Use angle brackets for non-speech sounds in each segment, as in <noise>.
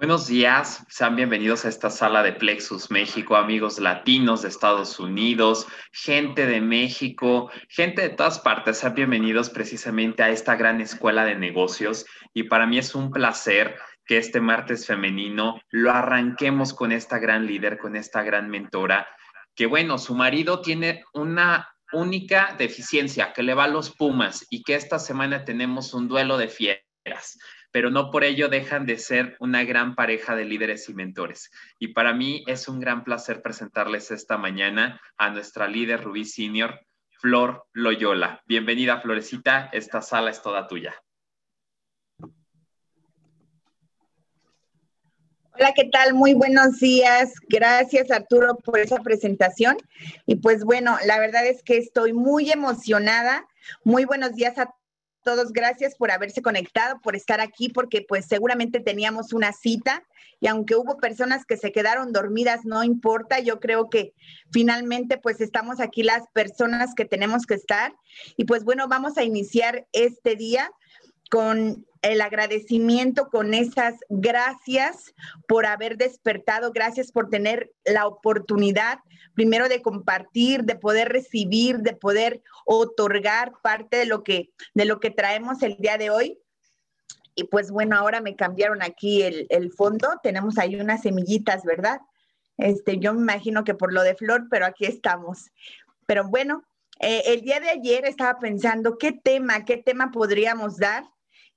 Buenos días, sean bienvenidos a esta sala de Plexus México, amigos latinos de Estados Unidos, gente de México, gente de todas partes, sean bienvenidos precisamente a esta gran escuela de negocios y para mí es un placer que este martes femenino lo arranquemos con esta gran líder, con esta gran mentora, que bueno, su marido tiene una única deficiencia, que le va a los Pumas y que esta semana tenemos un duelo de fieras pero no por ello dejan de ser una gran pareja de líderes y mentores. Y para mí es un gran placer presentarles esta mañana a nuestra líder Rubí Senior, Flor Loyola. Bienvenida, Florecita, esta sala es toda tuya. Hola, ¿qué tal? Muy buenos días. Gracias, Arturo, por esa presentación. Y pues bueno, la verdad es que estoy muy emocionada. Muy buenos días a todos, gracias por haberse conectado, por estar aquí, porque pues seguramente teníamos una cita y aunque hubo personas que se quedaron dormidas, no importa, yo creo que finalmente pues estamos aquí las personas que tenemos que estar. Y pues bueno, vamos a iniciar este día con el agradecimiento, con esas gracias por haber despertado, gracias por tener la oportunidad primero de compartir, de poder recibir, de poder otorgar parte de lo que de lo que traemos el día de hoy. Y pues bueno, ahora me cambiaron aquí el, fondo, tenemos ahí unas semillitas, ¿verdad? Este, yo me imagino que por lo de flor, pero aquí estamos. Pero bueno, eh, el día de ayer estaba pensando qué tema, qué tema podríamos dar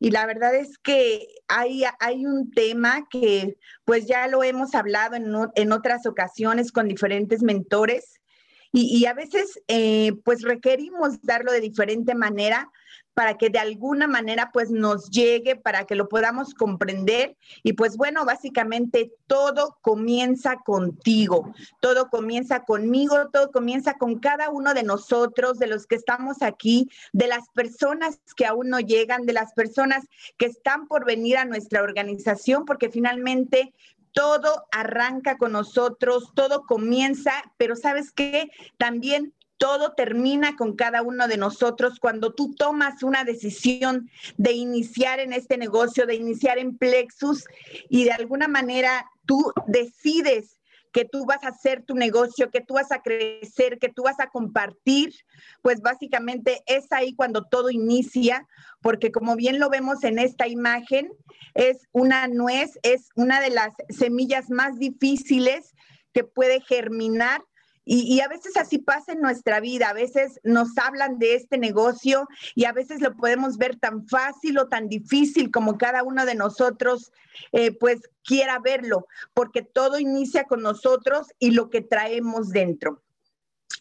y la verdad es que hay, hay un tema que pues ya lo hemos hablado en, en otras ocasiones con diferentes mentores y, a veces eh, pues requerimos darlo de diferente manera para que de alguna manera pues nos llegue, para que lo podamos comprender. Y pues bueno, básicamente todo comienza contigo, todo comienza conmigo, todo comienza con cada uno de nosotros, de los que estamos aquí, de las personas que aún no llegan, de las personas que están por venir a nuestra organización, porque finalmente todo arranca con nosotros, todo comienza, pero sabes qué, también todo termina con cada uno de nosotros cuando tú tomas una decisión de iniciar en este negocio, de iniciar en Plexus y de alguna manera tú decides que tú vas a hacer tu negocio, que tú vas a crecer, que tú vas a compartir, pues básicamente es ahí cuando todo inicia, porque como bien lo vemos en esta imagen, es una nuez, es una de las semillas más difíciles que puede germinar y, a veces así pasa en nuestra vida, a veces nos hablan de este negocio y a veces lo podemos ver tan fácil o tan difícil como cada uno de nosotros eh, pues quiera verlo, porque todo inicia con nosotros y lo que traemos dentro.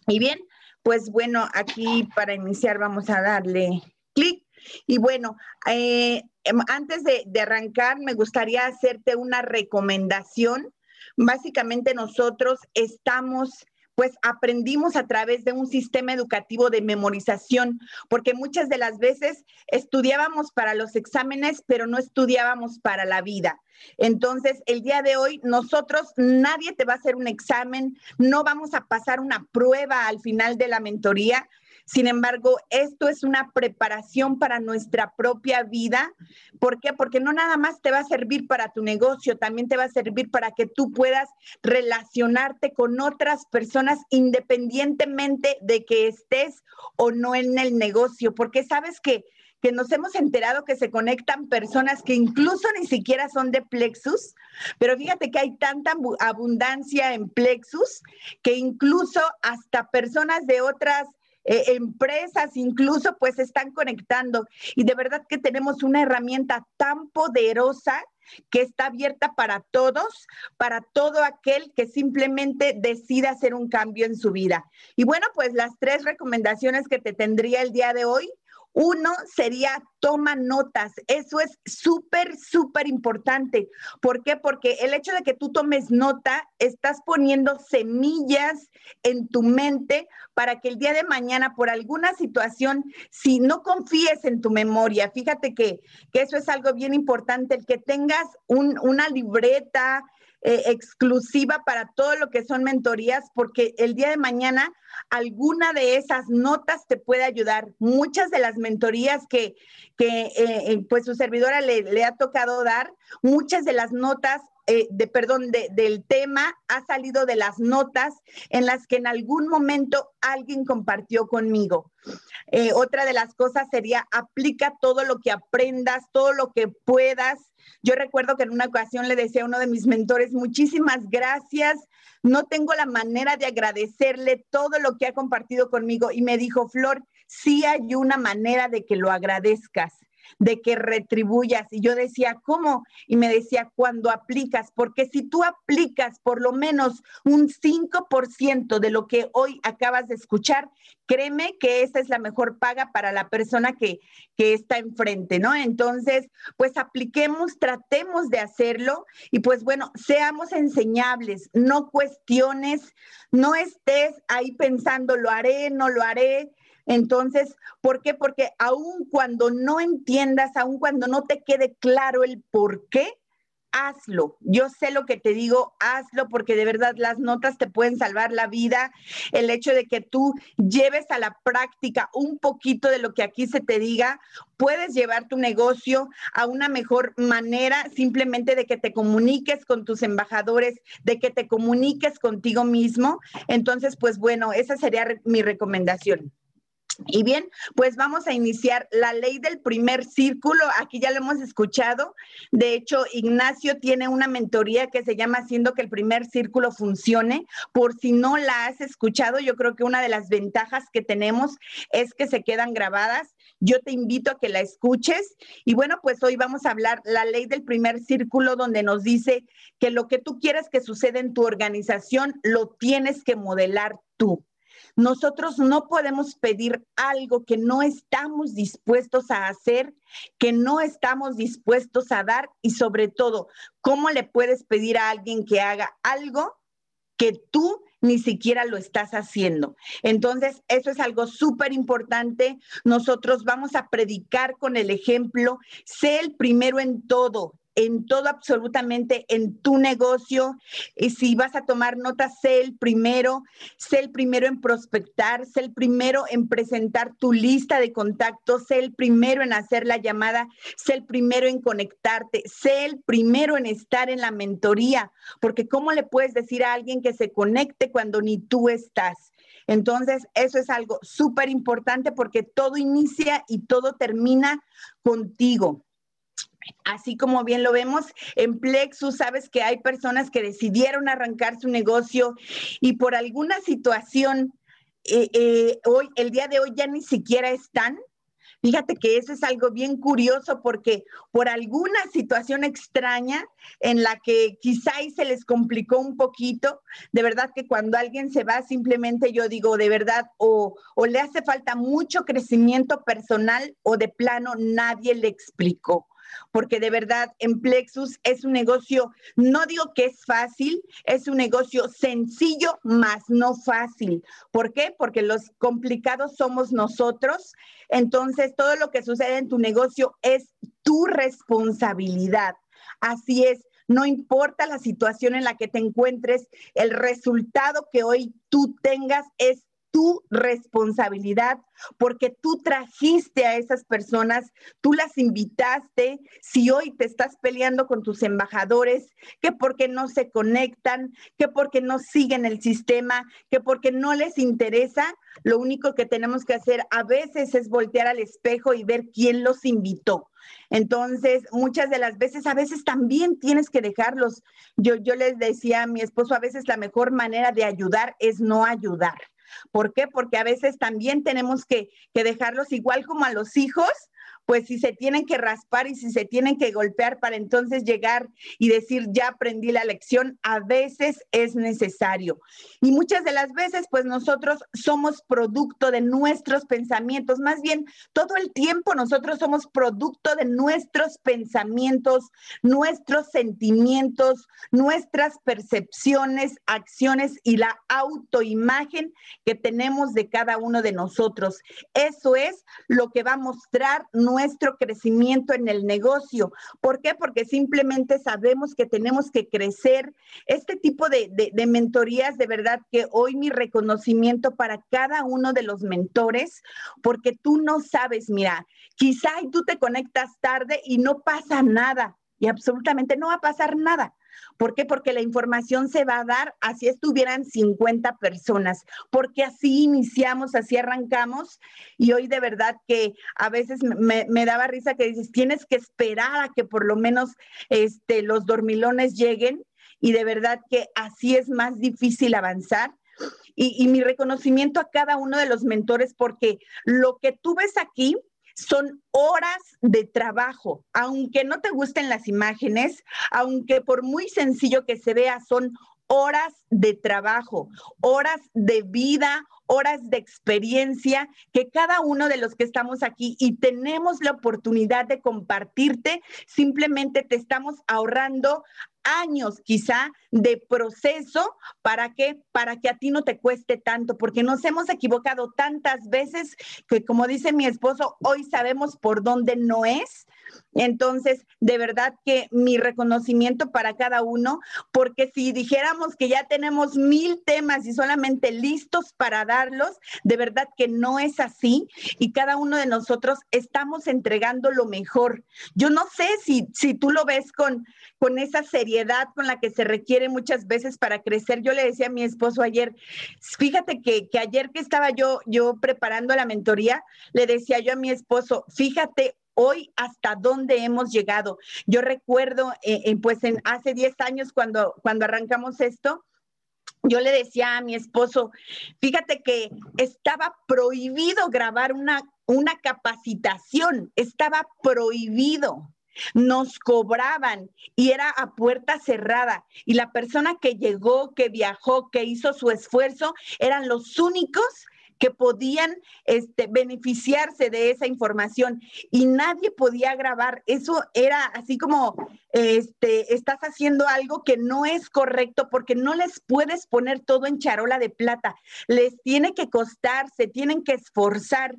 Y bien, pues bueno, aquí para iniciar vamos a darle clic. Y bueno, eh, em, antes de, de arrancar, me gustaría hacerte una recomendación. Básicamente nosotros estamos pues aprendimos a través de un sistema educativo de memorización, porque muchas de las veces estudiábamos para los exámenes, pero no estudiábamos para la vida. Entonces, el día de hoy, nosotros, nadie te va a hacer un examen, no vamos a pasar una prueba al final de la mentoría, sin embargo, esto es una preparación para nuestra propia vida. ¿Por qué? Porque no nada más te va a servir para tu negocio, también te va a servir para que tú puedas relacionarte con otras personas independientemente de que estés o no en el negocio, porque sabes que que nos hemos enterado que se conectan personas que incluso ni siquiera son de Plexus, pero fíjate que hay tanta abundancia en Plexus que incluso hasta personas de otras eh, empresas incluso pues están conectando y de verdad que tenemos una herramienta tan poderosa que está abierta para todos, para todo aquel que simplemente decida hacer un cambio en su vida. Y bueno, pues las tres recomendaciones que te tendría el día de hoy uno sería toma notas. Eso es súper, súper importante. ¿Por qué? Porque el hecho de que tú tomes nota, estás poniendo semillas en tu mente para que el día de mañana, por alguna situación, si no confíes en tu memoria, fíjate que, eso es algo bien importante, el que tengas una libreta, eh, exclusiva para todo lo que son mentorías, porque el día de mañana alguna de esas notas te puede ayudar. Muchas de las mentorías que, eh, eh, pues su servidora le ha tocado dar, muchas de las notas eh, de, perdón, del tema ha salido de las notas en las que en algún momento alguien compartió conmigo. Eh, otra de las cosas sería aplica todo lo que aprendas, todo lo que puedas. Yo recuerdo que en una ocasión le decía a uno de mis mentores, muchísimas gracias. No tengo la manera de agradecerle todo lo que ha compartido conmigo. Y me dijo, Flor, sí hay una manera de que lo agradezcas de que retribuyas. Y yo decía, ¿cómo? Y me decía, cuando aplicas, porque si tú aplicas por lo menos un 5% de lo que hoy acabas de escuchar, créeme que esa es la mejor paga para la persona que, que está enfrente, ¿no? Entonces, pues apliquemos, tratemos de hacerlo y pues bueno, seamos enseñables, no cuestiones, no estés ahí pensando, lo haré, no lo haré, entonces, ¿por qué? Porque aun cuando no entiendas, aun cuando no te quede claro el por qué, hazlo. Yo sé lo que te digo, hazlo porque de verdad las notas te pueden salvar la vida. El hecho de que tú lleves a la práctica un poquito de lo que aquí se te diga, puedes llevar tu negocio a una mejor manera simplemente de que te comuniques con tus embajadores, de que te comuniques contigo mismo. Entonces, pues bueno, esa sería mi recomendación. Y bien, pues vamos a iniciar la ley del primer círculo. Aquí ya lo hemos escuchado. De hecho, Ignacio tiene una mentoría que se llama Haciendo que el primer círculo funcione. Por si no la has escuchado, yo creo que una de las ventajas que tenemos es que se quedan grabadas. Yo te invito a que la escuches. Y bueno, pues hoy vamos a hablar la ley del primer círculo donde nos dice que lo que tú quieres que suceda en tu organización lo tienes que modelar tú. Nosotros no podemos pedir algo que no estamos dispuestos a hacer, que no estamos dispuestos a dar y sobre todo, ¿cómo le puedes pedir a alguien que haga algo que tú ni siquiera lo estás haciendo. Entonces, eso es algo súper importante. Nosotros vamos a predicar con el ejemplo, sé el primero en todo, en todo absolutamente en tu negocio. Y si vas a tomar notas, sé el primero, sé el primero en prospectar, sé el primero en presentar tu lista de contactos, sé el primero en hacer la llamada, sé el primero en conectarte, sé el primero en estar en la mentoría, porque ¿cómo le puedes decir a alguien que se conecte cuando ni tú estás? Entonces, eso es algo súper importante porque todo inicia y todo termina contigo. Así como bien lo vemos en Plexus, sabes que hay personas que decidieron arrancar su negocio y por alguna situación eh, eh, hoy, el día de hoy ya ni siquiera están. Fíjate que eso es algo bien curioso porque por alguna situación extraña en la que quizá se les complicó un poquito, de verdad que cuando alguien se va simplemente yo digo de verdad o, o le hace falta mucho crecimiento personal o de plano nadie le explicó porque de verdad en Plexus es un negocio, no digo que es fácil, es un negocio sencillo, más no fácil. ¿Por qué? Porque los complicados somos nosotros. Entonces, todo lo que sucede en tu negocio es tu responsabilidad. Así es, no importa la situación en la que te encuentres, el resultado que hoy tú tengas es tu responsabilidad porque tú trajiste a esas personas, tú las invitaste. Si hoy te estás peleando con tus embajadores, que porque no se conectan, que porque no siguen el sistema, que porque no les interesa, lo único que tenemos que hacer a veces es voltear al espejo y ver quién los invitó. Entonces, muchas de las veces, a veces también tienes que dejarlos. Yo, yo les decía a mi esposo, a veces la mejor manera de ayudar es no ayudar. ¿Por qué? Porque a veces también tenemos que, que dejarlos igual como a los hijos, pues si se tienen que raspar y si se tienen que golpear para entonces llegar y decir, ya aprendí la lección, a veces es necesario. Y muchas de las veces, pues nosotros somos producto de nuestros pensamientos, más bien todo el tiempo nosotros somos producto de nuestros pensamientos, nuestros sentimientos, nuestras percepciones, acciones y la autoimagen que tenemos de cada uno de nosotros. Eso es lo que va a mostrar nuestro crecimiento en el negocio. ¿Por qué? Porque simplemente sabemos que tenemos que crecer. Este tipo de, de, mentorías, de verdad que hoy mi reconocimiento para cada uno de los mentores, porque tú no sabes, mira, quizá tú te conectas tarde y no pasa nada y absolutamente no va a pasar nada ¿Por qué? Porque la información se va a dar así estuvieran 50 personas, porque así iniciamos, así arrancamos. Y hoy de verdad que a veces me, daba risa que dices, tienes que esperar a que por lo menos este, los dormilones lleguen. Y de verdad que así es más difícil avanzar. Y, y mi reconocimiento a cada uno de los mentores, porque lo que tú ves aquí, son horas de trabajo, aunque no te gusten las imágenes, aunque por muy sencillo que se vea, son horas de trabajo, horas de vida, horas de experiencia que cada uno de los que estamos aquí y tenemos la oportunidad de compartirte, simplemente te estamos ahorrando años quizá de proceso para que para que a ti no te cueste tanto, porque nos hemos equivocado tantas veces que como dice mi esposo, hoy sabemos por dónde no es. Entonces, de verdad que mi reconocimiento para cada uno, porque si dijéramos que ya tenemos mil temas y solamente listos para de verdad que no es así y cada uno de nosotros estamos entregando lo mejor. Yo no sé si, si tú lo ves con, con esa seriedad con la que se requiere muchas veces para crecer. Yo le decía a mi esposo ayer, fíjate que, que ayer que estaba yo, yo preparando la mentoría, le decía yo a mi esposo, fíjate hoy hasta dónde hemos llegado. Yo recuerdo, eh, eh, pues en hace 10 años cuando, cuando arrancamos esto, yo le decía a mi esposo, fíjate que estaba prohibido grabar una, una capacitación, estaba prohibido. Nos cobraban y era a puerta cerrada. Y la persona que llegó, que viajó, que hizo su esfuerzo, eran los únicos que podían este, beneficiarse de esa información y nadie podía grabar. Eso era así como, este, estás haciendo algo que no es correcto porque no les puedes poner todo en charola de plata. Les tiene que costar, se tienen que esforzar.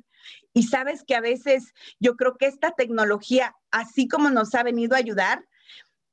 Y sabes que a veces yo creo que esta tecnología, así como nos ha venido a ayudar,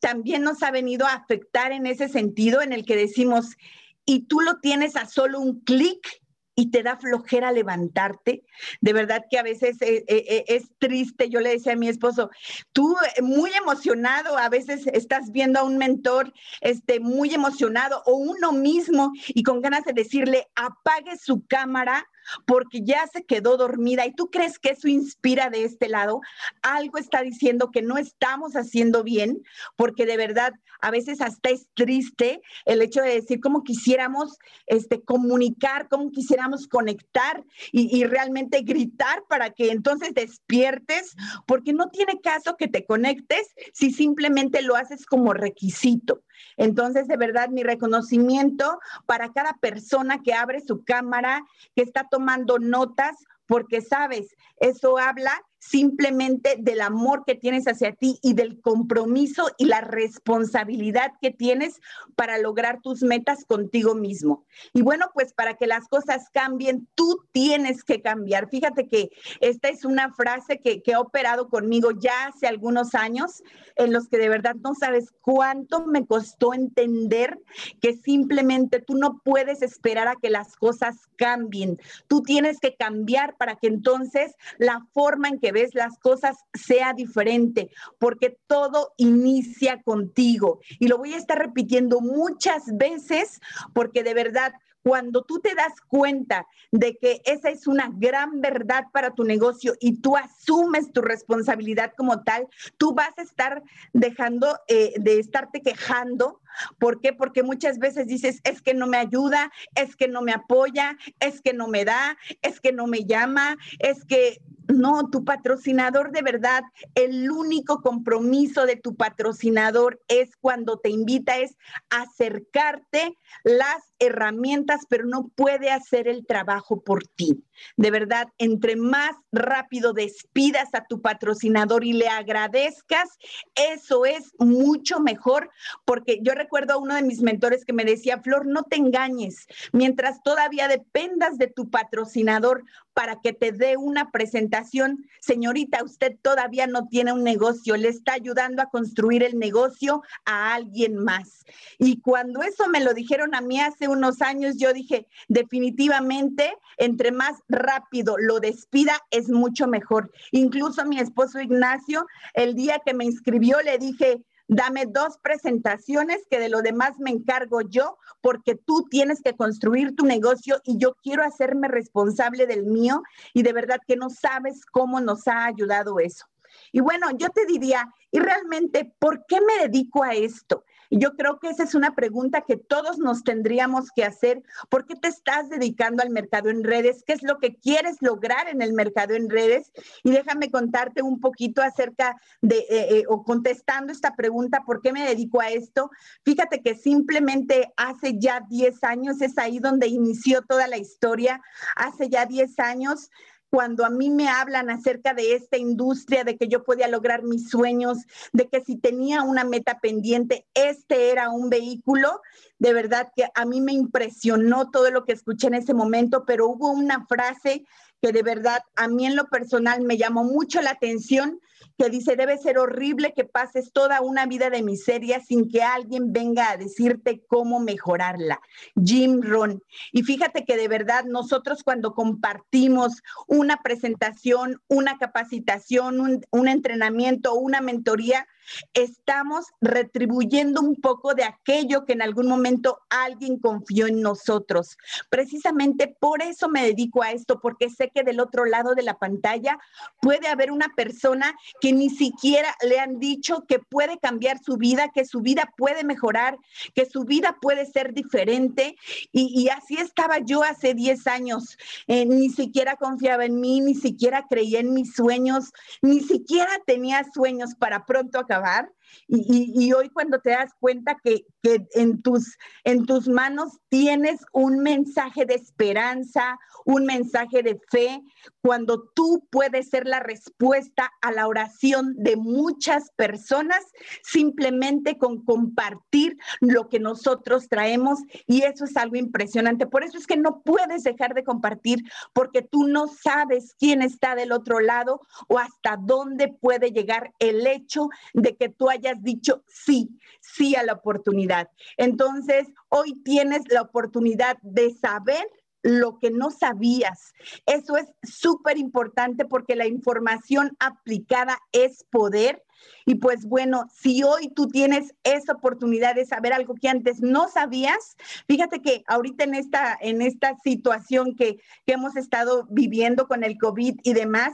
también nos ha venido a afectar en ese sentido en el que decimos, y tú lo tienes a solo un clic y te da flojera levantarte. De verdad que a veces eh, eh, eh, es, triste. Yo le decía a mi esposo, tú muy emocionado, a veces estás viendo a un mentor este, muy emocionado o uno mismo y con ganas de decirle, apague su cámara porque ya se quedó dormida y tú crees que eso inspira de este lado, algo está diciendo que no estamos haciendo bien, porque de verdad a veces hasta es triste el hecho de decir cómo quisiéramos este, comunicar, cómo quisiéramos conectar y, y realmente gritar para que entonces despiertes, porque no tiene caso que te conectes si simplemente lo haces como requisito. Entonces, de verdad, mi reconocimiento para cada persona que abre su cámara, que está tomando notas, porque sabes, eso habla simplemente del amor que tienes hacia ti y del compromiso y la responsabilidad que tienes para lograr tus metas contigo mismo. Y bueno, pues para que las cosas cambien, tú tienes que cambiar. Fíjate que esta es una frase que, que ha operado conmigo ya hace algunos años, en los que de verdad no sabes cuánto me costó entender que simplemente tú no puedes esperar a que las cosas cambien. Tú tienes que cambiar para que entonces la forma en que ves las cosas sea diferente, porque todo inicia contigo. Y lo voy a estar repitiendo muchas veces, porque de verdad cuando tú te das cuenta de que esa es una gran verdad para tu negocio y tú asumes tu responsabilidad como tal, tú vas a estar dejando eh, de estarte quejando. ¿Por qué? Porque muchas veces dices, es que no me ayuda, es que no me apoya, es que no me da, es que no me llama, es que no, tu patrocinador de verdad, el único compromiso de tu patrocinador es cuando te invita, es acercarte las herramientas, pero no puede hacer el trabajo por ti. De verdad, entre más rápido despidas a tu patrocinador y le agradezcas, eso es mucho mejor, porque yo recuerdo a uno de mis mentores que me decía, Flor, no te engañes, mientras todavía dependas de tu patrocinador para que te dé una presentación, señorita, usted todavía no tiene un negocio, le está ayudando a construir el negocio a alguien más. Y cuando eso me lo dijeron a mí hace unos años, yo dije, definitivamente, entre más rápido lo despida, es mucho mejor. Incluso mi esposo Ignacio, el día que me inscribió, le dije, dame dos presentaciones que de lo demás me encargo yo, porque tú tienes que construir tu negocio y yo quiero hacerme responsable del mío y de verdad que no sabes cómo nos ha ayudado eso. Y bueno, yo te diría, ¿y realmente por qué me dedico a esto? Yo creo que esa es una pregunta que todos nos tendríamos que hacer. ¿Por qué te estás dedicando al mercado en redes? ¿Qué es lo que quieres lograr en el mercado en redes? Y déjame contarte un poquito acerca de, eh, eh, o contestando esta pregunta, ¿por qué me dedico a esto? Fíjate que simplemente hace ya 10 años, es ahí donde inició toda la historia. Hace ya 10 años cuando a mí me hablan acerca de esta industria, de que yo podía lograr mis sueños, de que si tenía una meta pendiente, este era un vehículo, de verdad que a mí me impresionó todo lo que escuché en ese momento, pero hubo una frase que de verdad a mí en lo personal me llamó mucho la atención que dice, debe ser horrible que pases toda una vida de miseria sin que alguien venga a decirte cómo mejorarla. Jim Ron. Y fíjate que de verdad nosotros cuando compartimos una presentación, una capacitación, un, un entrenamiento, una mentoría, estamos retribuyendo un poco de aquello que en algún momento alguien confió en nosotros. Precisamente por eso me dedico a esto, porque sé que del otro lado de la pantalla puede haber una persona que ni siquiera le han dicho que puede cambiar su vida, que su vida puede mejorar, que su vida puede ser diferente. Y, así estaba yo hace 10 años. Eh, ni siquiera confiaba en mí, ni siquiera creía en mis sueños, ni siquiera tenía sueños para pronto acabar acabar y, hoy cuando te das cuenta que, en, tus, en tus manos tienes un mensaje de esperanza, un mensaje de fe, cuando tú puedes ser la respuesta a la oración de muchas personas simplemente con compartir lo que nosotros traemos y eso es algo impresionante. Por eso es que no puedes dejar de compartir porque tú no sabes quién está del otro lado o hasta dónde puede llegar el hecho de que tú hayas dicho sí, sí a la oportunidad. Entonces, hoy tienes la oportunidad de saber lo que no sabías. Eso es súper importante porque la información aplicada es poder. Y pues bueno, si hoy tú tienes esa oportunidad de saber algo que antes no sabías, fíjate que ahorita en esta, en esta situación que, que hemos estado viviendo con el COVID y demás,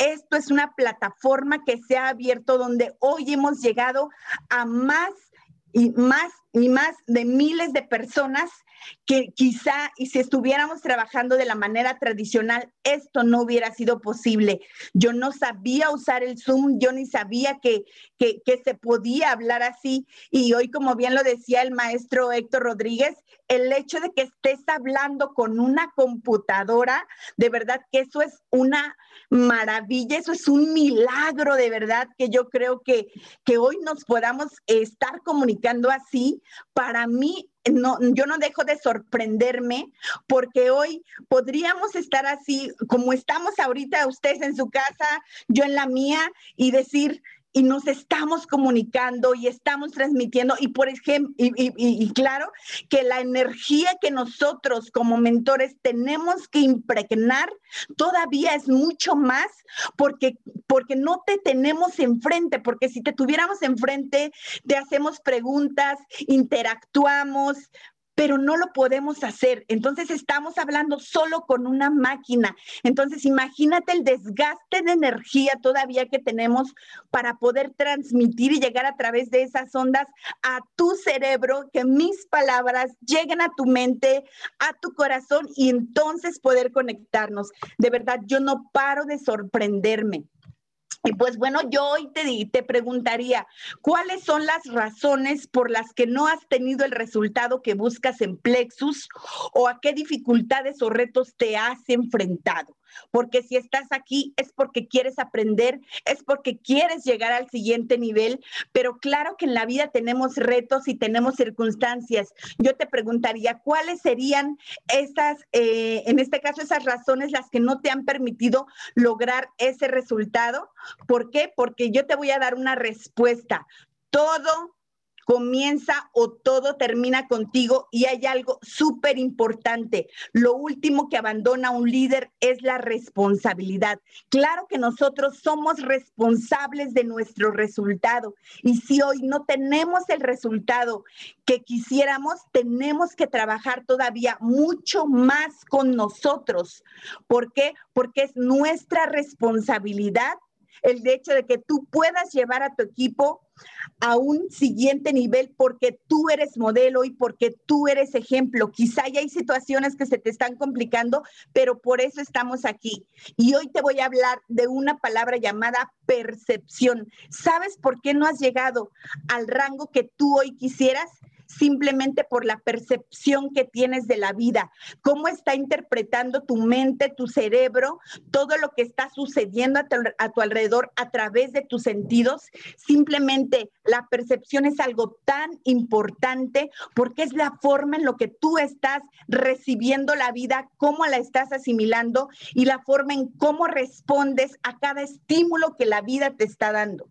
esto es una plataforma que se ha abierto donde hoy hemos llegado a más y más y más de miles de personas que quizá y si estuviéramos trabajando de la manera tradicional, esto no hubiera sido posible. Yo no sabía usar el Zoom, yo ni sabía que, que, se podía hablar así. Y hoy, como bien lo decía el maestro Héctor Rodríguez, el hecho de que estés hablando con una computadora, de verdad que eso es una maravilla, eso es un milagro de verdad que yo creo que, que hoy nos podamos estar comunicando así. Para mí no, yo no dejo de sorprenderme porque hoy podríamos estar así como estamos ahorita ustedes en su casa, yo en la mía y decir, y nos estamos comunicando y estamos transmitiendo y por ejemplo, y, claro que la energía que nosotros como mentores tenemos que impregnar todavía es mucho más porque, porque no te tenemos enfrente, porque si te tuviéramos enfrente, te hacemos preguntas, interactuamos, pero no lo podemos hacer. Entonces estamos hablando solo con una máquina. Entonces imagínate el desgaste de energía todavía que tenemos para poder transmitir y llegar a través de esas ondas a tu cerebro, que mis palabras lleguen a tu mente, a tu corazón y entonces poder conectarnos. De verdad, yo no paro de sorprenderme. Y pues bueno, yo hoy te, te preguntaría, ¿cuáles son las razones por las que no has tenido el resultado que buscas en Plexus o a qué dificultades o retos te has enfrentado? porque si estás aquí es porque quieres aprender, es porque quieres llegar al siguiente nivel, pero claro que en la vida tenemos retos y tenemos circunstancias. Yo te preguntaría, ¿cuáles serían esas, eh, en este caso, esas razones las que no te han permitido lograr ese resultado? ¿Por qué? Porque yo te voy a dar una respuesta. Todo comienza o todo termina contigo y hay algo súper importante. Lo último que abandona un líder es la responsabilidad. Claro que nosotros somos responsables de nuestro resultado y si hoy no tenemos el resultado que quisiéramos, tenemos que trabajar todavía mucho más con nosotros. ¿Por qué? Porque es nuestra responsabilidad el hecho de que tú puedas llevar a tu equipo a un siguiente nivel porque tú eres modelo y porque tú eres ejemplo. Quizá ya hay situaciones que se te están complicando, pero por eso estamos aquí. Y hoy te voy a hablar de una palabra llamada percepción. ¿Sabes por qué no has llegado al rango que tú hoy quisieras? Simplemente por la percepción que tienes de la vida, cómo está interpretando tu mente, tu cerebro, todo lo que está sucediendo a tu, alrededor a través de tus sentidos. Simplemente la percepción es algo tan importante porque es la forma en lo que tú estás recibiendo la vida, cómo la estás asimilando y la forma en cómo respondes a cada estímulo que la vida te está dando.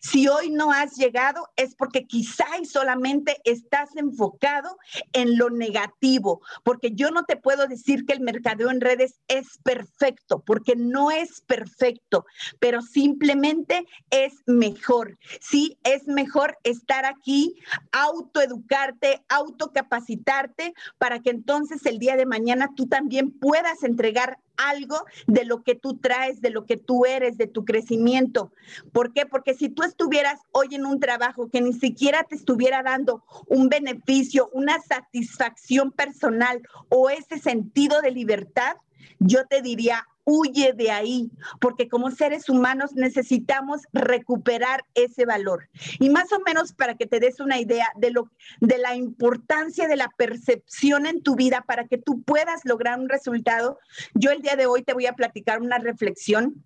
Si hoy no has llegado es porque quizá y solamente estás enfocado en lo negativo, porque yo no te puedo decir que el mercadeo en redes es perfecto, porque no es perfecto, pero simplemente es mejor. Sí, es mejor estar aquí, autoeducarte, autocapacitarte, para que entonces el día de mañana tú también puedas entregar algo de lo que tú traes, de lo que tú eres, de tu crecimiento. ¿Por qué? Porque si tú estuvieras hoy en un trabajo que ni siquiera te estuviera dando un beneficio, una satisfacción personal o ese sentido de libertad, yo te diría, huye de ahí, porque como seres humanos necesitamos recuperar ese valor. Y más o menos para que te des una idea de lo de la importancia de la percepción en tu vida para que tú puedas lograr un resultado, yo el día de hoy te voy a platicar una reflexión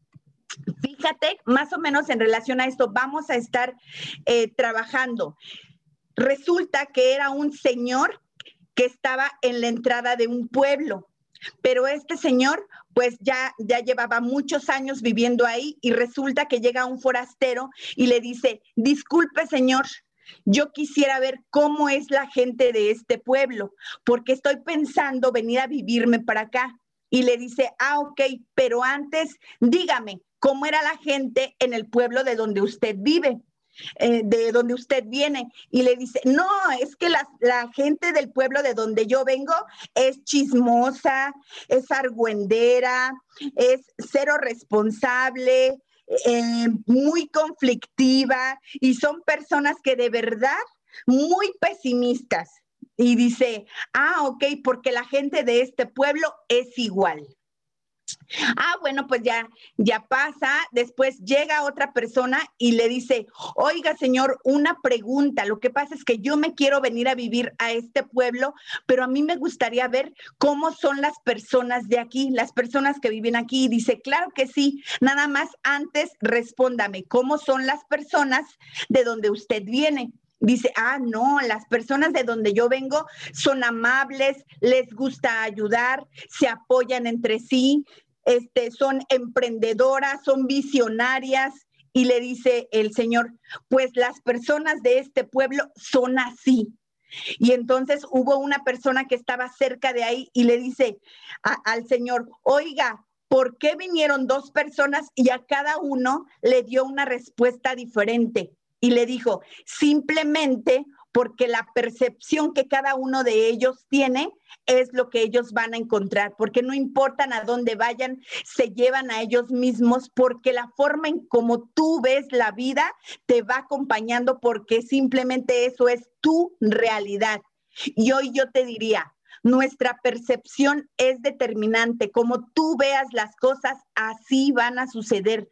Fíjate, más o menos en relación a esto, vamos a estar eh, trabajando. Resulta que era un señor que estaba en la entrada de un pueblo, pero este señor pues ya, ya llevaba muchos años viviendo ahí y resulta que llega un forastero y le dice, disculpe señor, yo quisiera ver cómo es la gente de este pueblo, porque estoy pensando venir a vivirme para acá. Y le dice, ah, ok, pero antes dígame, ¿cómo era la gente en el pueblo de donde usted vive? Eh, de donde usted viene y le dice, no, es que la, gente del pueblo de donde yo vengo es chismosa, es argüendera, es cero responsable, eh, muy conflictiva y son personas que de verdad muy pesimistas. Y dice, ah, ok, porque la gente de este pueblo es igual. Ah, bueno, pues ya, ya pasa. Después llega otra persona y le dice, oiga, señor, una pregunta. Lo que pasa es que yo me quiero venir a vivir a este pueblo, pero a mí me gustaría ver cómo son las personas de aquí, las personas que viven aquí. Y dice, claro que sí. Nada más antes respóndame, ¿cómo son las personas de donde usted viene? dice, ah, no, las personas de donde yo vengo son amables, les gusta ayudar, se apoyan entre sí, este, son emprendedoras, son visionarias. Y le dice el Señor, pues las personas de este pueblo son así. Y entonces hubo una persona que estaba cerca de ahí y le dice al Señor, oiga, ¿por qué vinieron dos personas y a cada uno le dio una respuesta diferente? y le dijo, simplemente porque la percepción que cada uno de ellos tiene es lo que ellos van a encontrar, porque no importan a dónde vayan, se llevan a ellos mismos, porque la forma en cómo tú ves la vida te va acompañando, porque simplemente eso es tu realidad. Y hoy yo te diría, nuestra percepción es determinante. Como tú veas las cosas, así van a suceder.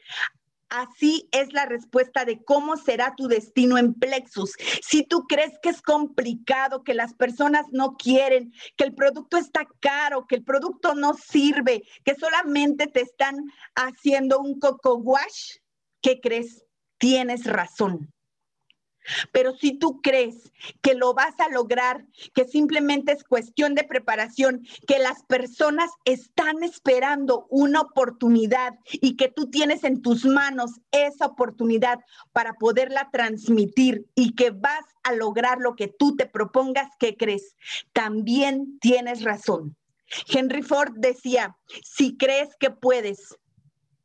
Así es la respuesta de cómo será tu destino en Plexus. Si tú crees que es complicado, que las personas no quieren, que el producto está caro, que el producto no sirve, que solamente te están haciendo un coco wash, ¿qué crees? Tienes razón. Pero si tú crees que lo vas a lograr, que simplemente es cuestión de preparación, que las personas están esperando una oportunidad y que tú tienes en tus manos esa oportunidad para poderla transmitir y que vas a lograr lo que tú te propongas, ¿qué crees? También tienes razón. Henry Ford decía, si crees que puedes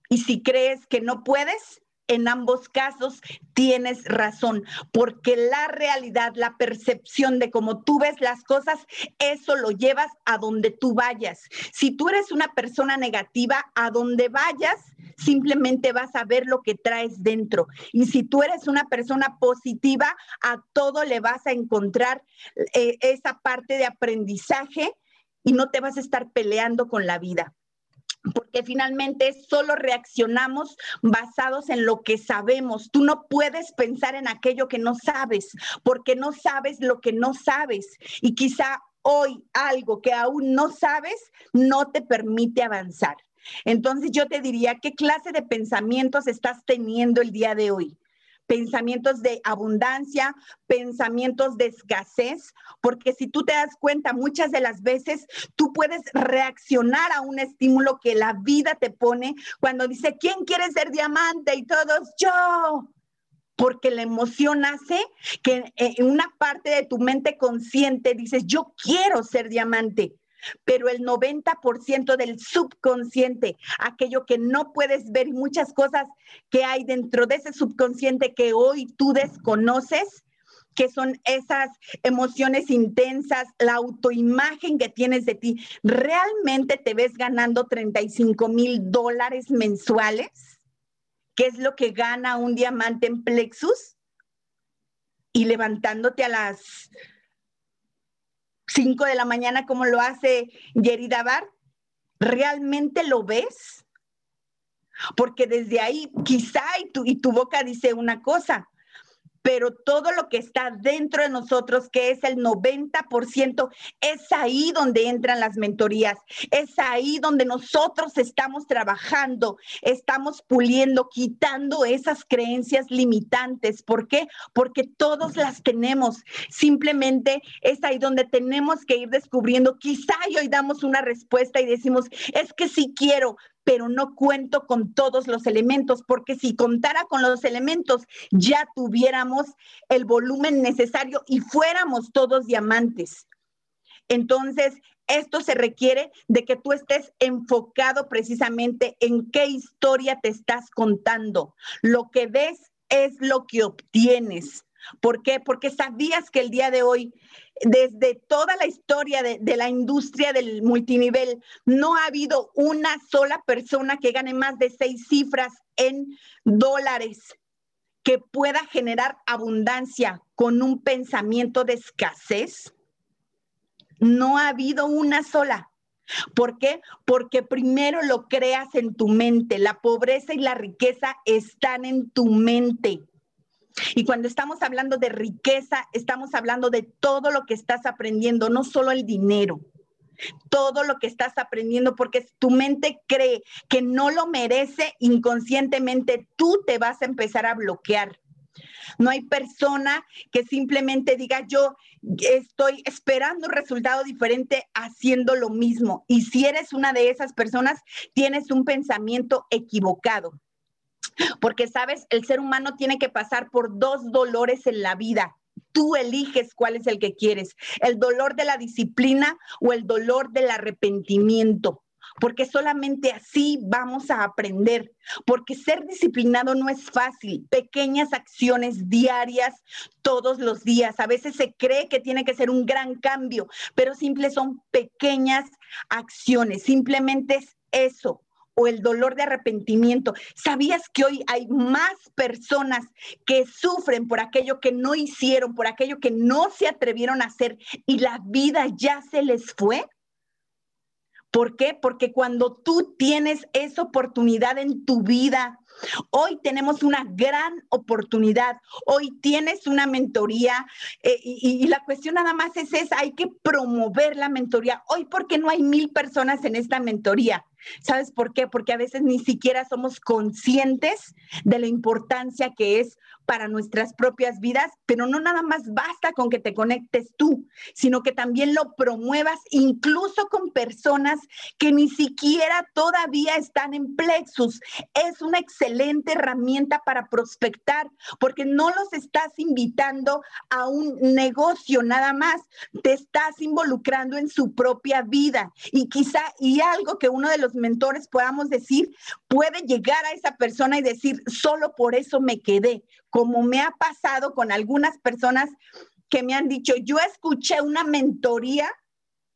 y si crees que no puedes, en ambos casos tienes razón, porque la realidad, la percepción de cómo tú ves las cosas, eso lo llevas a donde tú vayas. Si tú eres una persona negativa, a donde vayas, simplemente vas a ver lo que traes dentro. Y si tú eres una persona positiva, a todo le vas a encontrar eh, esa parte de aprendizaje y no te vas a estar peleando con la vida porque finalmente solo reaccionamos basados en lo que sabemos. Tú no puedes pensar en aquello que no sabes, porque no sabes lo que no sabes. Y quizá hoy algo que aún no sabes no te permite avanzar. Entonces yo te diría, ¿qué clase de pensamientos estás teniendo el día de hoy? Pensamientos de abundancia, pensamientos de escasez, porque si tú te das cuenta, muchas de las veces tú puedes reaccionar a un estímulo que la vida te pone cuando dice, ¿quién quiere ser diamante? Y todos, yo. Porque la emoción hace que en una parte de tu mente consciente dices, yo quiero ser diamante pero el 90% del subconsciente, aquello que no puedes ver muchas cosas que hay dentro de ese subconsciente que hoy tú desconoces, que son esas emociones intensas, la autoimagen que tienes de ti, ¿realmente te ves ganando 35 mil dólares mensuales? ¿Qué es lo que gana un diamante en Plexus? Y levantándote a las 5 de la mañana como lo hace Yerida Bar? ¿Realmente lo ves? Porque desde ahí quizá y tu, y tu boca dice una cosa, pero todo lo que está dentro de nosotros, que es el 90%, es ahí donde entran las mentorías, es ahí donde nosotros estamos trabajando, estamos puliendo, quitando esas creencias limitantes. ¿Por qué? Porque todos las tenemos. Simplemente es ahí donde tenemos que ir descubriendo. Quizá hoy damos una respuesta y decimos, es que sí quiero, pero no cuento con todos los elementos, porque si contara con los elementos, ya tuviéramos el volumen necesario y fuéramos todos diamantes. Entonces, esto se requiere de que tú estés enfocado precisamente en qué historia te estás contando. Lo que ves es lo que obtienes. ¿Por qué? Porque sabías que el día de hoy, desde toda la historia de, la industria del multinivel, no ha habido una sola persona que gane más de seis cifras en dólares que pueda generar abundancia con un pensamiento de escasez. No ha habido una sola. ¿Por qué? Porque primero lo creas en tu mente. La pobreza y la riqueza están en tu mente. Y cuando estamos hablando de riqueza, estamos hablando de todo lo que estás aprendiendo, no solo el dinero, todo lo que estás aprendiendo, porque tu mente cree que no lo merece, inconscientemente tú te vas a empezar a bloquear. No hay persona que simplemente diga yo estoy esperando un resultado diferente haciendo lo mismo. Y si eres una de esas personas, tienes un pensamiento equivocado. Porque, sabes, el ser humano tiene que pasar por dos dolores en la vida. Tú eliges cuál es el que quieres, el dolor de la disciplina o el dolor del arrepentimiento. Porque solamente así vamos a aprender, porque ser disciplinado no es fácil, pequeñas acciones diarias todos los días, a veces se cree que tiene que ser un gran cambio, pero simple son pequeñas acciones, simplemente es eso, o el dolor de arrepentimiento. ¿Sabías que hoy hay más personas que sufren por aquello que no hicieron, por aquello que no se atrevieron a hacer y la vida ya se les fue? ¿Por qué? Porque cuando tú tienes esa oportunidad en tu vida, hoy tenemos una gran oportunidad, hoy tienes una mentoría eh, y, la cuestión nada más es esa, hay que promover la mentoría. Hoy, ¿por qué no hay mil personas en esta mentoría? ¿Sabes por qué? Porque a veces ni siquiera somos conscientes de la importancia que es para nuestras propias vidas, pero no nada más basta con que te conectes tú, sino que también lo promuevas incluso con personas que ni siquiera todavía están en Plexus. Es una excelente herramienta para prospectar, porque no los estás invitando a un negocio nada más, te estás involucrando en su propia vida. Y quizá, y algo que uno de los mentores podamos decir, puede llegar a esa persona y decir, solo por eso me quedé, como me ha pasado con algunas personas que me han dicho, yo escuché una mentoría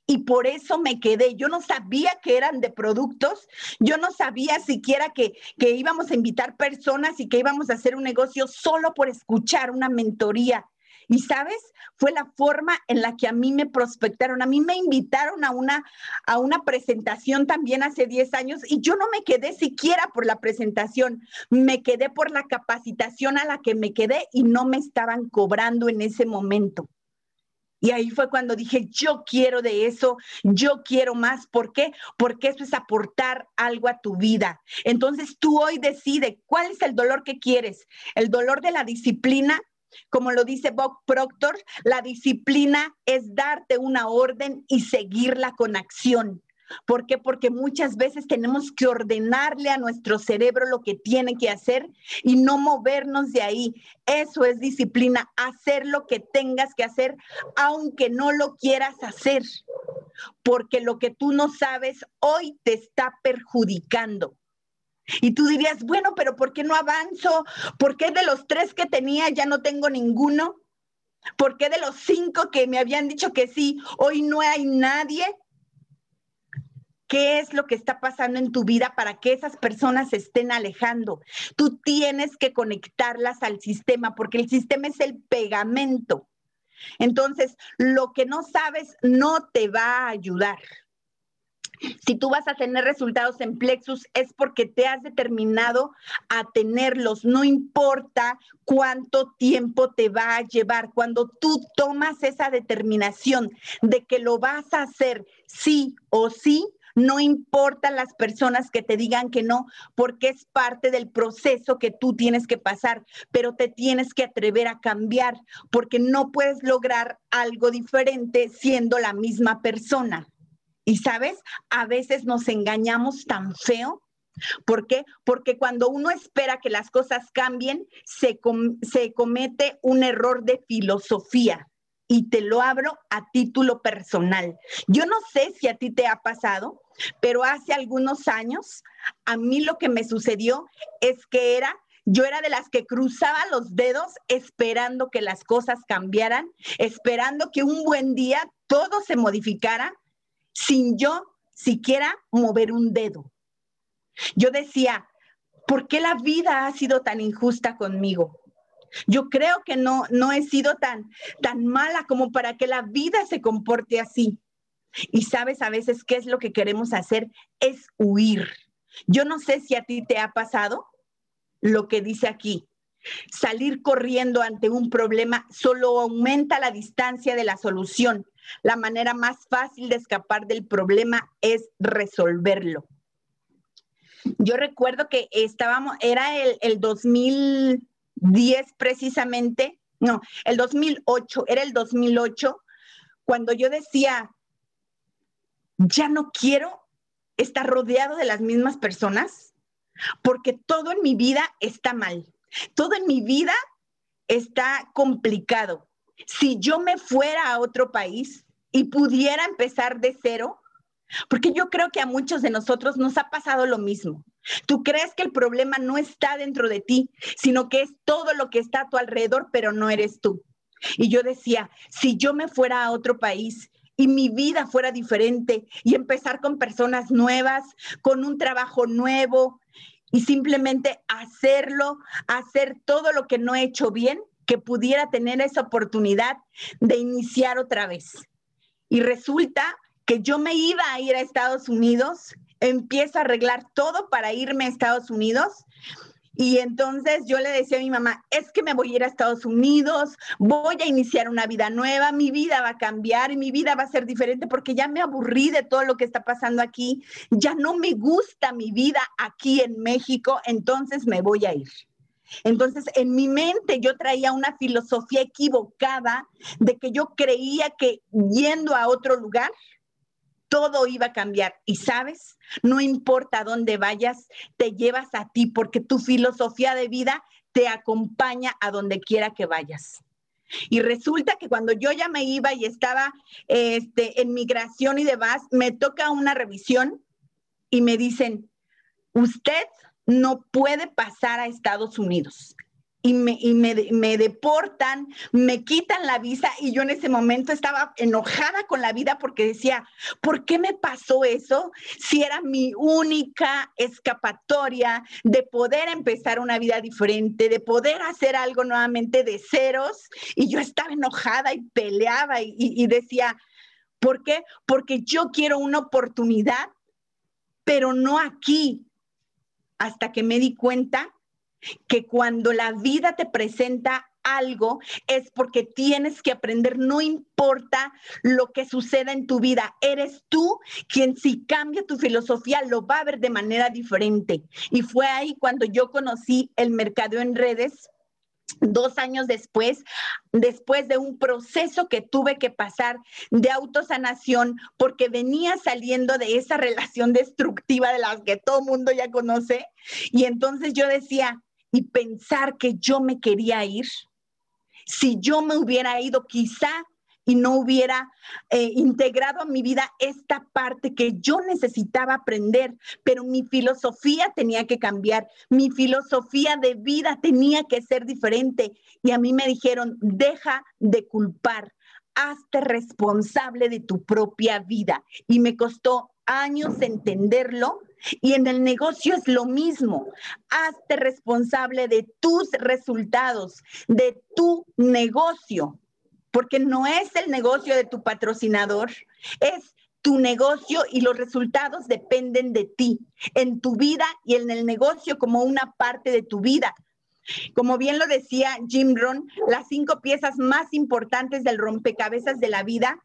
y por eso me quedé. Yo no sabía que eran de productos, yo no sabía siquiera que, que íbamos a invitar personas y que íbamos a hacer un negocio solo por escuchar una mentoría. Y sabes, fue la forma en la que a mí me prospectaron. A mí me invitaron a una, a una presentación también hace 10 años y yo no me quedé siquiera por la presentación, me quedé por la capacitación a la que me quedé y no me estaban cobrando en ese momento. Y ahí fue cuando dije, yo quiero de eso, yo quiero más. ¿Por qué? Porque eso es aportar algo a tu vida. Entonces tú hoy decides cuál es el dolor que quieres. El dolor de la disciplina como lo dice Bob Proctor, la disciplina es darte una orden y seguirla con acción. ¿Por qué? Porque muchas veces tenemos que ordenarle a nuestro cerebro lo que tiene que hacer y no movernos de ahí. Eso es disciplina, hacer lo que tengas que hacer, aunque no lo quieras hacer. Porque lo que tú no sabes hoy te está perjudicando. Y tú dirías, bueno, pero ¿por qué no avanzo? ¿Por qué de los tres que tenía ya no tengo ninguno? ¿Por qué de los cinco que me habían dicho que sí, hoy no hay nadie? ¿Qué es lo que está pasando en tu vida para que esas personas se estén alejando? Tú tienes que conectarlas al sistema porque el sistema es el pegamento. Entonces, lo que no sabes no te va a ayudar. Si tú vas a tener resultados en Plexus es porque te has determinado a tenerlos, no importa cuánto tiempo te va a llevar. Cuando tú tomas esa determinación de que lo vas a hacer sí o sí, no importa las personas que te digan que no, porque es parte del proceso que tú tienes que pasar, pero te tienes que atrever a cambiar, porque no puedes lograr algo diferente siendo la misma persona. Y sabes, a veces nos engañamos tan feo. ¿Por qué? Porque cuando uno espera que las cosas cambien, se, se comete un error de filosofía. Y te lo abro a título personal. Yo no sé si a ti te ha pasado, pero hace algunos años a mí lo que me sucedió es que era yo era de las que cruzaba los dedos esperando que las cosas cambiaran, esperando que un buen día todo se modificara sin yo siquiera mover un dedo. Yo decía, ¿por qué la vida ha sido tan injusta conmigo? Yo creo que no, no he sido tan, tan mala como para que la vida se comporte así. Y sabes a veces qué es lo que queremos hacer, es huir. Yo no sé si a ti te ha pasado lo que dice aquí. Salir corriendo ante un problema solo aumenta la distancia de la solución la manera más fácil de escapar del problema es resolverlo. Yo recuerdo que estábamos, era el, el 2010 precisamente, no, el 2008, era el 2008, cuando yo decía, ya no quiero estar rodeado de las mismas personas, porque todo en mi vida está mal, todo en mi vida está complicado si yo me fuera a otro país y pudiera empezar de cero, porque yo creo que a muchos de nosotros nos ha pasado lo mismo. Tú crees que el problema no está dentro de ti, sino que es todo lo que está a tu alrededor, pero no eres tú. Y yo decía, si yo me fuera a otro país y mi vida fuera diferente y empezar con personas nuevas, con un trabajo nuevo y simplemente hacerlo, hacer todo lo que no he hecho bien, que pudiera tener esa oportunidad de iniciar otra vez. Y resulta que yo me iba a ir a Estados Unidos, empiezo a arreglar todo para irme a Estados Unidos Y entonces yo le decía a mi mamá, es que me voy a ir a Estados Unidos, voy a iniciar una vida nueva, mi vida va a cambiar y mi vida va a ser diferente porque ya me aburrí de todo lo que está pasando aquí, ya no me gusta mi vida aquí en México, entonces me voy a ir. Entonces, en mi mente yo traía una filosofía equivocada de que yo creía que yendo a otro lugar, todo iba a cambiar. Y sabes, no importa dónde vayas, te llevas a ti porque tu filosofía de vida te acompaña a donde quiera que vayas. Y resulta que cuando yo ya me iba y estaba este, en migración y demás, me toca una revisión y me dicen, usted no puede pasar a Estados Unidos y, me, deportan, me quitan la visa y yo en ese momento estaba enojada con la vida porque decía, ¿por qué me pasó eso? Si era mi única escapatoria de poder empezar una vida diferente, de poder hacer algo nuevamente de ceros y yo estaba enojada y peleaba y, y decía, ¿por qué? Porque yo quiero una oportunidad, pero no aquí, hasta que me di cuenta que cuando la vida te presenta algo es porque tienes que aprender, no importa lo que suceda en tu vida, eres tú quien si cambia tu filosofía lo va a ver de manera diferente. Y fue ahí cuando yo conocí el mercado en redes dos años después, después de un proceso que tuve que pasar de autosanación, porque venía saliendo de esa <laughs> relación destructiva de las que todo mundo ya conoce. Y entonces yo decía, y pensar que yo me quería ir, si yo me hubiera ido quizá y no hubiera eh, integrado a mi vida esta parte que yo necesitaba aprender, pero mi filosofía tenía que cambiar, mi filosofía de vida tenía que ser diferente. Y a mí me dijeron, deja de culpar, hazte responsable de tu propia vida. Y me costó años entenderlo. Y en el negocio es lo mismo. Hazte responsable de tus resultados, de tu negocio, porque no es el negocio de tu patrocinador, es tu negocio y los resultados dependen de ti, en tu vida y en el negocio como una parte de tu vida. Como bien lo decía Jim Rohn, las cinco piezas más importantes del rompecabezas de la vida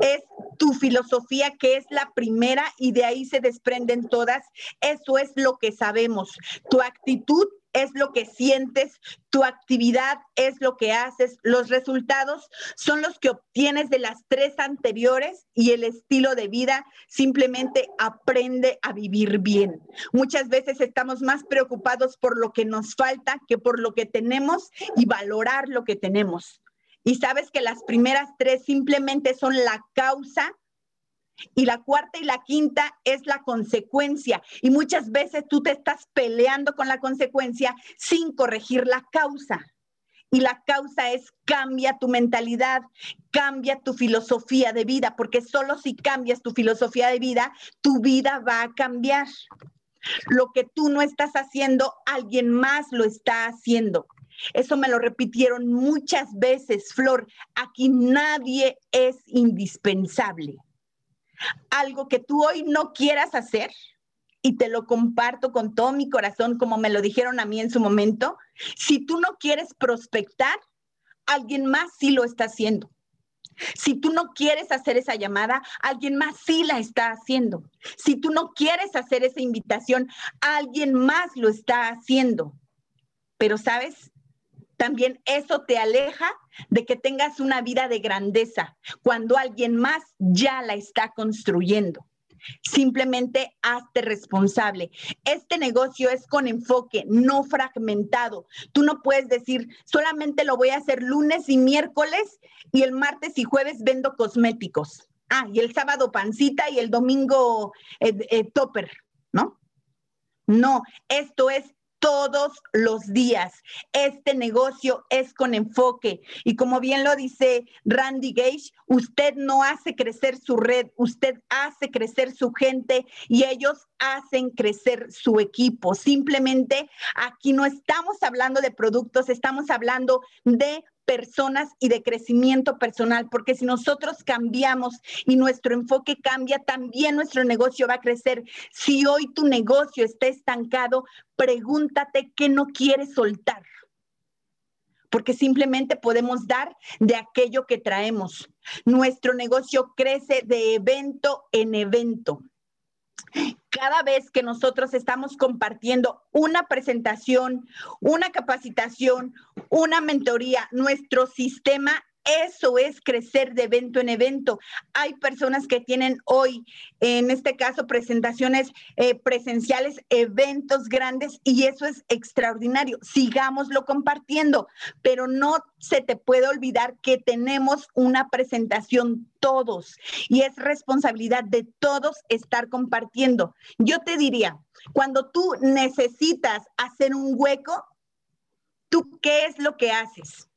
es tu filosofía, que es la primera, y de ahí se desprenden todas. Eso es lo que sabemos. Tu actitud es lo que sientes, tu actividad es lo que haces, los resultados son los que obtienes de las tres anteriores y el estilo de vida simplemente aprende a vivir bien. Muchas veces estamos más preocupados por lo que nos falta que por lo que tenemos y valorar lo que tenemos y sabes que las primeras tres simplemente son la causa y la cuarta y la quinta es la consecuencia. Y muchas veces tú te estás peleando con la consecuencia sin corregir la causa. Y la causa es cambia tu mentalidad, cambia tu filosofía de vida, porque solo si cambias tu filosofía de vida, tu vida va a cambiar. Lo que tú no estás haciendo, alguien más lo está haciendo. Eso me lo repitieron muchas veces, Flor. Aquí nadie es indispensable. Algo que tú hoy no quieras hacer, y te lo comparto con todo mi corazón, como me lo dijeron a mí en su momento, si tú no quieres prospectar, alguien más sí lo está haciendo. Si tú no quieres hacer esa llamada, alguien más sí la está haciendo. Si tú no quieres hacer esa invitación, alguien más lo está haciendo. Pero sabes, también eso te aleja de que tengas una vida de grandeza cuando alguien más ya la está construyendo. Simplemente hazte responsable. Este negocio es con enfoque, no fragmentado. Tú no puedes decir, solamente lo voy a hacer lunes y miércoles y el martes y jueves vendo cosméticos. Ah, y el sábado pancita y el domingo eh, eh, topper, ¿no? No, esto es todos los días. Este negocio es con enfoque y como bien lo dice Randy Gage, usted no hace crecer su red, usted hace crecer su gente y ellos hacen crecer su equipo. Simplemente aquí no estamos hablando de productos, estamos hablando de personas y de crecimiento personal, porque si nosotros cambiamos y nuestro enfoque cambia, también nuestro negocio va a crecer. Si hoy tu negocio está estancado, pregúntate qué no quieres soltar porque simplemente podemos dar de aquello que traemos. Nuestro negocio crece de evento en evento. Cada vez que nosotros estamos compartiendo una presentación, una capacitación, una mentoría, nuestro sistema eso es crecer de evento en evento. Hay personas que tienen hoy, en este caso, presentaciones eh, presenciales, eventos grandes y eso es extraordinario. Sigámoslo compartiendo, pero no se te puede olvidar que tenemos una presentación todos y es responsabilidad de todos estar compartiendo. Yo te diría, cuando tú necesitas hacer un hueco, ¿tú qué es lo que haces?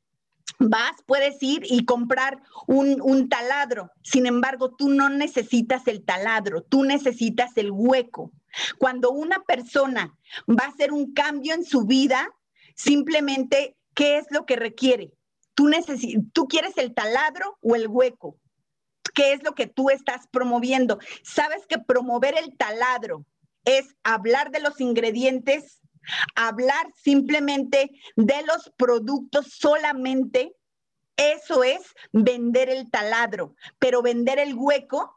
Vas, puedes ir y comprar un, taladro. Sin embargo, tú no necesitas el taladro, tú necesitas el hueco. Cuando una persona va a hacer un cambio en su vida, simplemente, ¿qué es lo que requiere? Tú, tú quieres el taladro o el hueco. ¿Qué es lo que tú estás promoviendo? Sabes que promover el taladro es hablar de los ingredientes, Hablar simplemente de los productos solamente, eso es vender el taladro, pero vender el hueco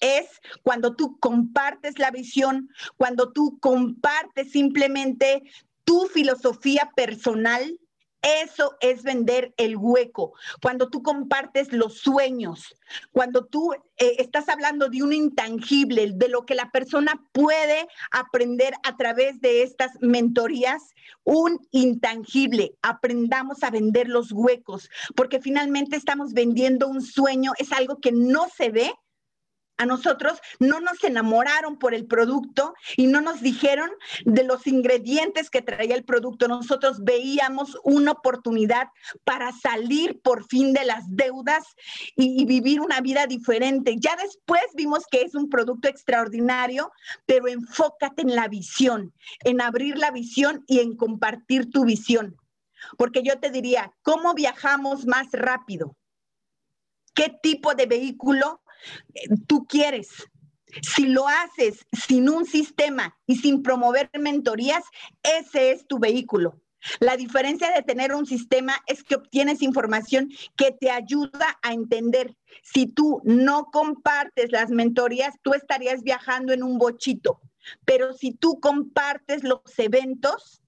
es cuando tú compartes la visión, cuando tú compartes simplemente tu filosofía personal, eso es vender el hueco. Cuando tú compartes los sueños, cuando tú eh, estás hablando de un intangible, de lo que la persona puede aprender a través de estas mentorías, un intangible. Aprendamos a vender los huecos, porque finalmente estamos vendiendo un sueño, es algo que no se ve, a nosotros no nos enamoraron por el producto y no nos dijeron de los ingredientes que traía el producto. Nosotros veíamos una oportunidad para salir por fin de las deudas y, vivir una vida diferente. Ya después vimos que es un producto extraordinario, pero enfócate en la visión, en abrir la visión y en compartir tu visión. Porque yo te diría, ¿cómo viajamos más rápido? ¿Qué tipo de vehículo tú quieres. Si lo haces sin un sistema y sin promover mentorías, ese es tu vehículo. La diferencia de tener un sistema es que obtienes información que te ayuda a entender. Si tú no compartes las mentorías, tú estarías viajando en un bochito. Pero si tú compartes los eventos,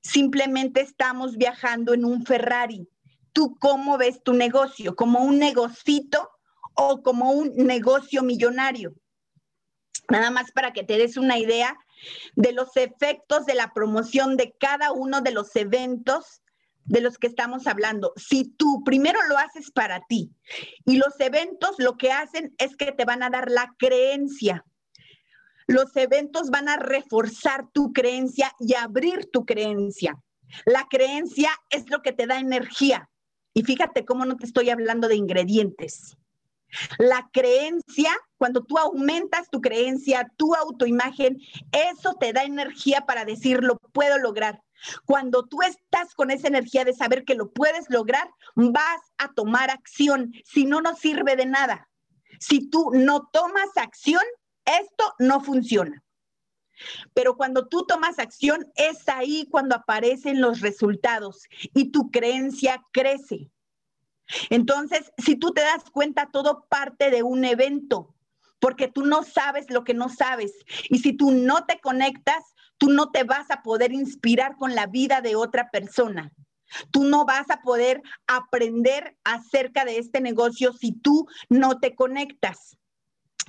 simplemente estamos viajando en un Ferrari. ¿Tú cómo ves tu negocio? ¿Como un negocito o como un negocio millonario. Nada más para que te des una idea de los efectos de la promoción de cada uno de los eventos de los que estamos hablando. Si tú primero lo haces para ti y los eventos lo que hacen es que te van a dar la creencia. Los eventos van a reforzar tu creencia y abrir tu creencia. La creencia es lo que te da energía. Y fíjate cómo no te estoy hablando de ingredientes. La creencia, cuando tú aumentas tu creencia, tu autoimagen, eso te da energía para decir, lo puedo lograr. Cuando tú estás con esa energía de saber que lo puedes lograr, vas a tomar acción. Si no, no sirve de nada. Si tú no tomas acción, esto no funciona. Pero cuando tú tomas acción, es ahí cuando aparecen los resultados y tu creencia crece. Entonces, si tú te das cuenta, todo parte de un evento, porque tú no sabes lo que no sabes. Y si tú no te conectas, tú no te vas a poder inspirar con la vida de otra persona. Tú no vas a poder aprender acerca de este negocio si tú no te conectas.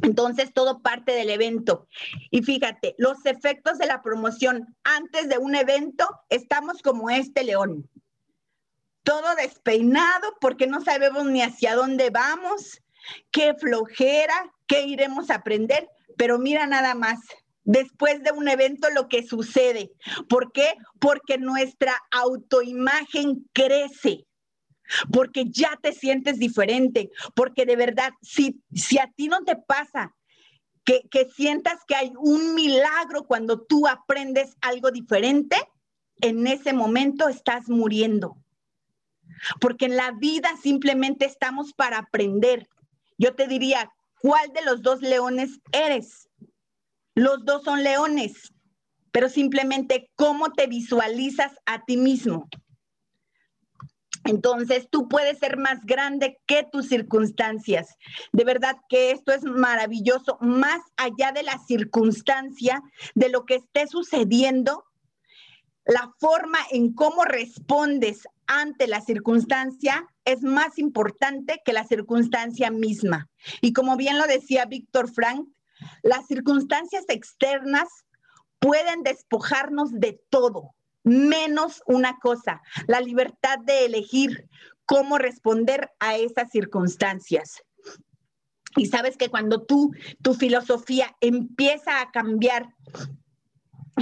Entonces, todo parte del evento. Y fíjate, los efectos de la promoción antes de un evento, estamos como este león todo despeinado porque no sabemos ni hacia dónde vamos, qué flojera, qué iremos a aprender, pero mira nada más. Después de un evento lo que sucede. ¿Por qué? Porque nuestra autoimagen crece porque ya te sientes diferente, porque de verdad, si, si a ti no te pasa que, que sientas que hay un milagro cuando tú aprendes algo diferente, en ese momento estás muriendo. Porque en la vida simplemente estamos para aprender. Yo te diría, ¿cuál de los dos leones eres? Los dos son leones, pero simplemente cómo te visualizas a ti mismo. Entonces, tú puedes ser más grande que tus circunstancias. De verdad que esto es maravilloso, más allá de la circunstancia, de lo que esté sucediendo, la forma en cómo respondes ante la circunstancia es más importante que la circunstancia misma. Y como bien lo decía Víctor Frank, las circunstancias externas pueden despojarnos de todo, menos una cosa, la libertad de elegir cómo responder a esas circunstancias. Y sabes que cuando tú, tu filosofía empieza a cambiar,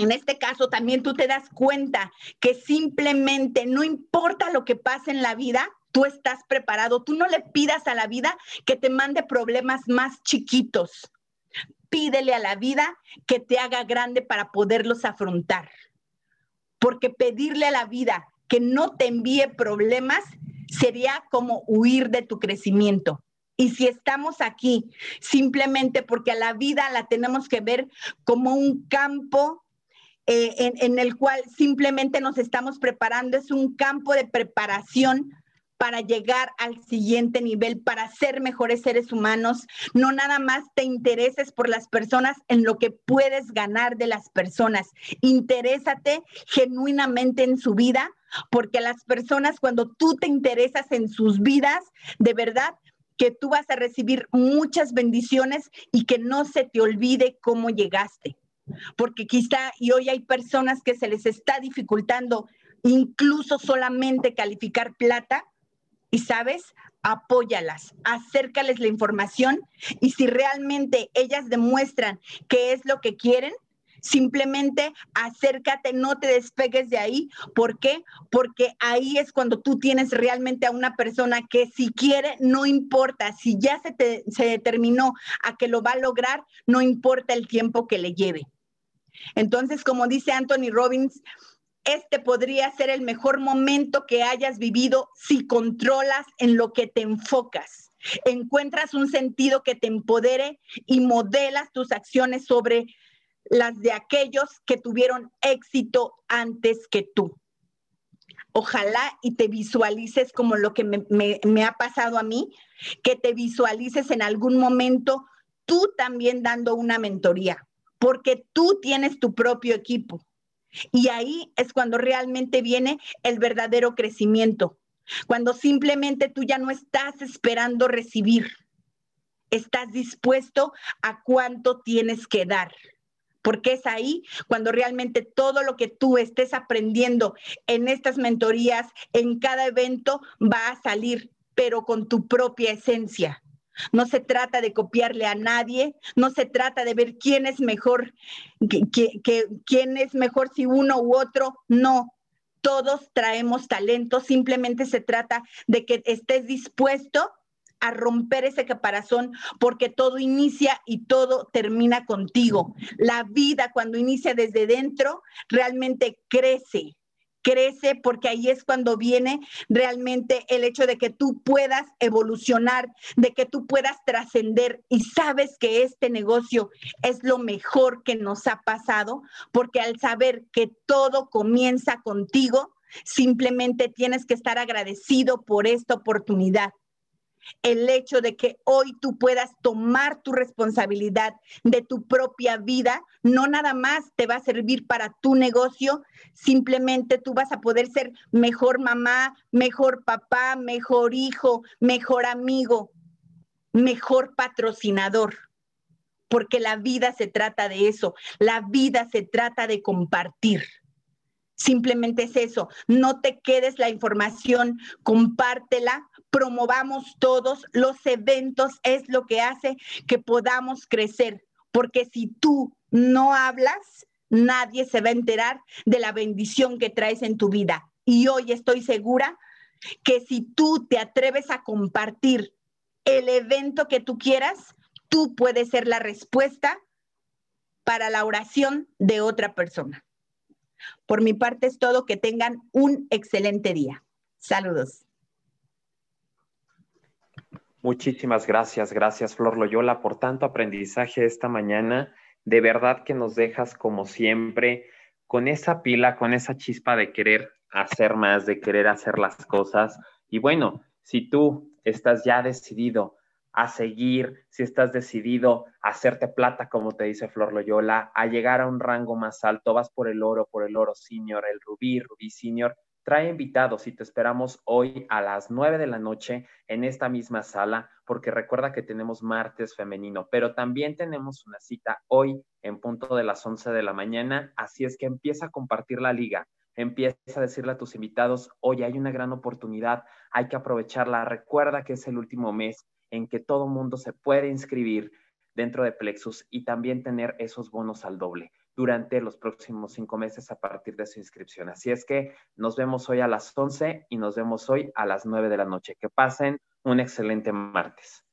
en este caso también tú te das cuenta que simplemente no importa lo que pase en la vida, tú estás preparado. Tú no le pidas a la vida que te mande problemas más chiquitos. Pídele a la vida que te haga grande para poderlos afrontar porque pedirle a la vida que no te envíe problemas sería como huir de tu crecimiento. Y si estamos aquí simplemente porque a la vida la tenemos que ver como un campo eh, en, en, el cual simplemente nos estamos preparando, es un campo de preparación para llegar al siguiente nivel, para ser mejores seres humanos. No nada más te intereses por las personas en lo que puedes ganar de las personas. Interésate genuinamente en su vida, porque las personas cuando tú te interesas en sus vidas, de verdad, que tú vas a recibir muchas bendiciones y que no se te olvide cómo llegaste. Porque quizá, y hoy hay personas que se les está dificultando incluso solamente calificar plata, y sabes, apóyalas, acércales la información y si realmente ellas demuestran que es lo que quieren, simplemente acércate, no te despegues de ahí. ¿Por qué? Porque ahí es cuando tú tienes realmente a una persona que si quiere, no importa, si ya se, se determinó a que lo va a lograr, no importa el tiempo que le lleve. Entonces, como dice Anthony Robbins, este podría ser el mejor momento que hayas vivido si controlas en lo que te enfocas. Encuentras un sentido que te empodere y modelas tus acciones sobre las de aquellos que tuvieron éxito antes que tú. Ojalá y te visualices como lo que me, ha pasado a mí, que te visualices en algún momento tú también dando una mentoría, porque tú tienes tu propio equipo y ahí es cuando realmente viene el verdadero crecimiento, cuando simplemente tú ya no estás esperando recibir, estás dispuesto a cuánto tienes que dar. Porque es ahí cuando realmente todo lo que tú estés aprendiendo en estas mentorías, en cada evento, va a salir, pero con tu propia esencia. No se trata de copiarle a nadie, no se trata de ver quién es mejor, quién es mejor si uno u otro, no. Todos traemos talento, simplemente se trata de que estés dispuesto a romper ese caparazón porque todo inicia y todo termina contigo. La vida cuando inicia desde dentro realmente crece, crece porque ahí es cuando viene realmente el hecho de que tú puedas evolucionar, de que tú puedas trascender. Y sabes que este negocio es lo mejor que nos ha pasado, porque al saber que todo comienza contigo, simplemente tienes que estar agradecido por esta oportunidad el hecho de que hoy tú puedas tomar tu responsabilidad de tu propia vida, no nada más te va a servir para tu negocio, simplemente tú vas a poder ser mejor mamá, mejor papá, mejor hijo, mejor amigo, mejor patrocinador. Porque la vida se trata de eso, la vida se trata de compartir. Simplemente es eso, no te quedes la información, compártela, promovamos todos los eventos, es lo que hace que podamos crecer, porque si tú no hablas, nadie se va a enterar de la bendición que traes en tu vida. Y hoy estoy segura que si tú te atreves a compartir el evento que tú quieras, tú puedes ser la respuesta para la oración de otra persona. Por mi parte es todo, que tengan un excelente día. Saludos. Muchísimas gracias, gracias Flor Loyola por tanto aprendizaje esta mañana. De verdad que nos dejas como siempre con esa pila, con esa chispa de querer hacer más, de querer hacer las cosas. Y bueno, si tú estás ya decidido a seguir, si estás decidido a hacerte plata, como te dice Flor Loyola, a llegar a un rango más alto, vas por el oro, por el oro senior, el rubí, rubí senior, trae invitados y te esperamos hoy a las nueve de la noche en esta misma sala, porque recuerda que tenemos martes femenino, pero también tenemos una cita hoy en punto de las once de la mañana, así es que empieza a compartir la liga. Empieza a decirle a tus invitados, hoy hay una gran oportunidad, hay que aprovecharla. Recuerda que es el último mes en que todo mundo se puede inscribir dentro de Plexus y también tener esos bonos al doble durante los próximos cinco meses a partir de su inscripción. Así es que nos vemos hoy a las 11 y nos vemos hoy a las 9 de la noche. Que pasen un excelente martes.